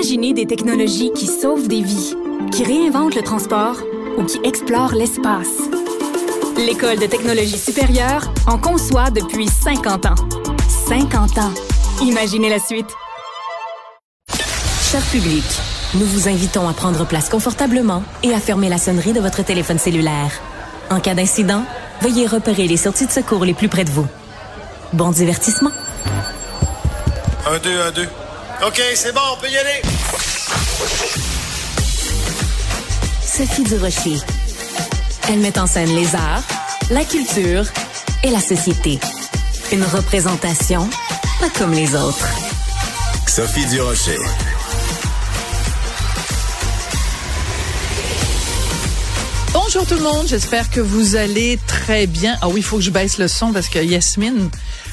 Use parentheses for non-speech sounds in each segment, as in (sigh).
Imaginez des technologies qui sauvent des vies, qui réinventent le transport ou qui explorent l'espace. L'École de technologie supérieure en conçoit depuis 50 ans. 50 ans. Imaginez la suite. Cher public, nous vous invitons à prendre place confortablement et à fermer la sonnerie de votre téléphone cellulaire. En cas d'incident, veuillez repérer les sorties de secours les plus près de vous. Bon divertissement. Un, deux, un, deux. OK, c'est bon, on peut y aller. Sophie Durocher. Elle met en scène les arts, la culture et la société. Une représentation pas comme les autres. Sophie Durocher. Bonjour tout le monde, j'espère que vous allez très bien. Ah oui, il faut que je baisse le son parce que Yasmine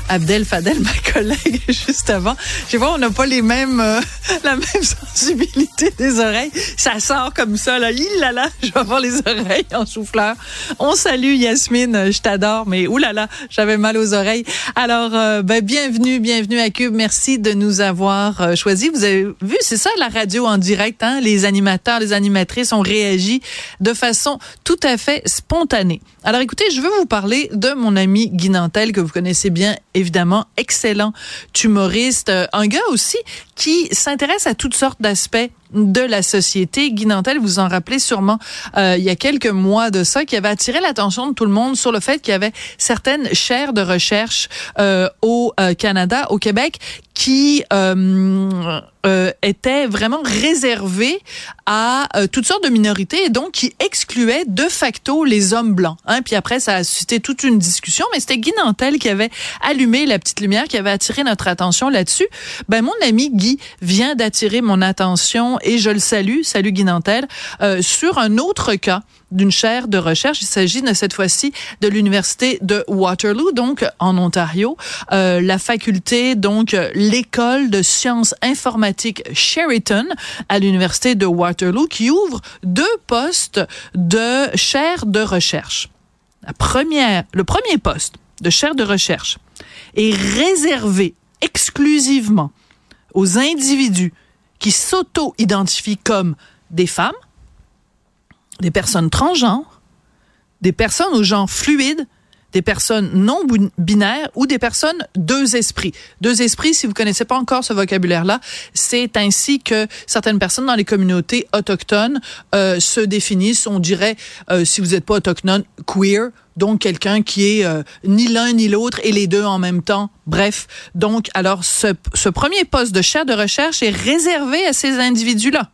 Abdel Fadel, (laughs) ma collègue, (laughs) juste avant. Je pas, on n'a pas les mêmes, euh, (laughs) la même sensibilité des oreilles. Ça sort comme ça, là. Il là je vais avoir les oreilles en souffleur. On salue Yasmine, je t'adore, mais oulala, j'avais mal aux oreilles. Alors, euh, ben, bienvenue, bienvenue à Cube. Merci de nous avoir euh, choisis. Vous avez vu, c'est ça la radio en direct, hein? Les animateurs, les animatrices ont réagi de façon tout à fait spontanée. Alors écoutez, je veux vous parler de mon ami Guy Nantel, que vous connaissez bien évidemment, excellent humoriste, euh, un gars aussi qui s'intéresse à toutes sortes d'aspects de la société. Guy Nantel, vous en rappelez sûrement euh, il y a quelques mois de ça, qui avait attiré l'attention de tout le monde sur le fait qu'il y avait certaines chaires de recherche euh, au euh, Canada, au Québec, qui euh, étaient vraiment réservées à euh, toutes sortes de minorités et donc qui excluaient de facto les hommes blancs. Hein. Puis après, ça a suscité toute une discussion, mais c'était Guy Nantel qui avait allumé la petite lumière, qui avait attiré notre attention là-dessus. Ben mon ami Guy vient d'attirer mon attention et je le salue, salut Guy Nantel, euh, sur un autre cas d'une chaire de recherche. Il s'agit de cette fois-ci de l'université de Waterloo, donc en Ontario, euh, la faculté, donc l'école de sciences informatiques Sheraton à l'université de Waterloo, qui ouvre deux postes de chaire de recherche. La première, le premier poste de chaire de recherche est réservé exclusivement aux individus qui s'auto-identifient comme des femmes, des personnes transgenres, des personnes au genre fluide, des personnes non binaires ou des personnes deux esprits. Deux esprits, si vous connaissez pas encore ce vocabulaire-là, c'est ainsi que certaines personnes dans les communautés autochtones euh, se définissent. On dirait, euh, si vous n'êtes pas autochtone, queer, donc quelqu'un qui est euh, ni l'un ni l'autre et les deux en même temps. Bref, donc alors ce, ce premier poste de chaire de recherche est réservé à ces individus-là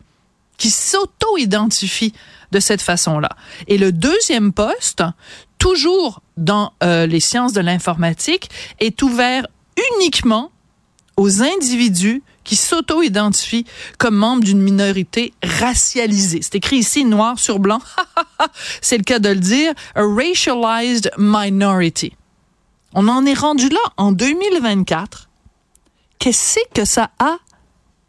qui s'auto-identifient de cette façon-là. Et le deuxième poste, toujours dans euh, les sciences de l'informatique, est ouvert uniquement aux individus qui s'auto-identifient comme membres d'une minorité racialisée. C'est écrit ici noir sur blanc. (laughs) C'est le cas de le dire. A racialized minority. On en est rendu là en 2024. Qu'est-ce que ça a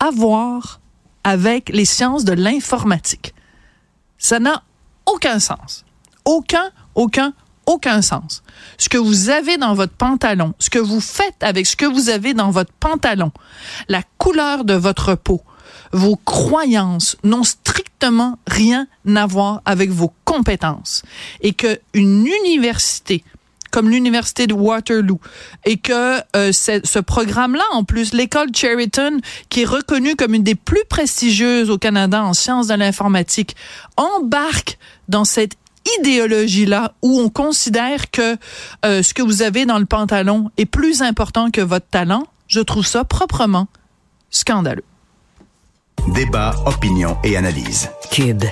à voir avec les sciences de l'informatique? Ça n'a aucun sens. Aucun, aucun, aucun sens. Ce que vous avez dans votre pantalon, ce que vous faites avec ce que vous avez dans votre pantalon, la couleur de votre peau, vos croyances n'ont strictement rien à voir avec vos compétences. Et que une université comme l'université de Waterloo et que euh, ce programme-là, en plus, l'école Cheriton, qui est reconnue comme une des plus prestigieuses au Canada en sciences de l'informatique, embarque dans cette idéologie-là où on considère que euh, ce que vous avez dans le pantalon est plus important que votre talent, je trouve ça proprement scandaleux. Débat, opinion et analyse. Cube.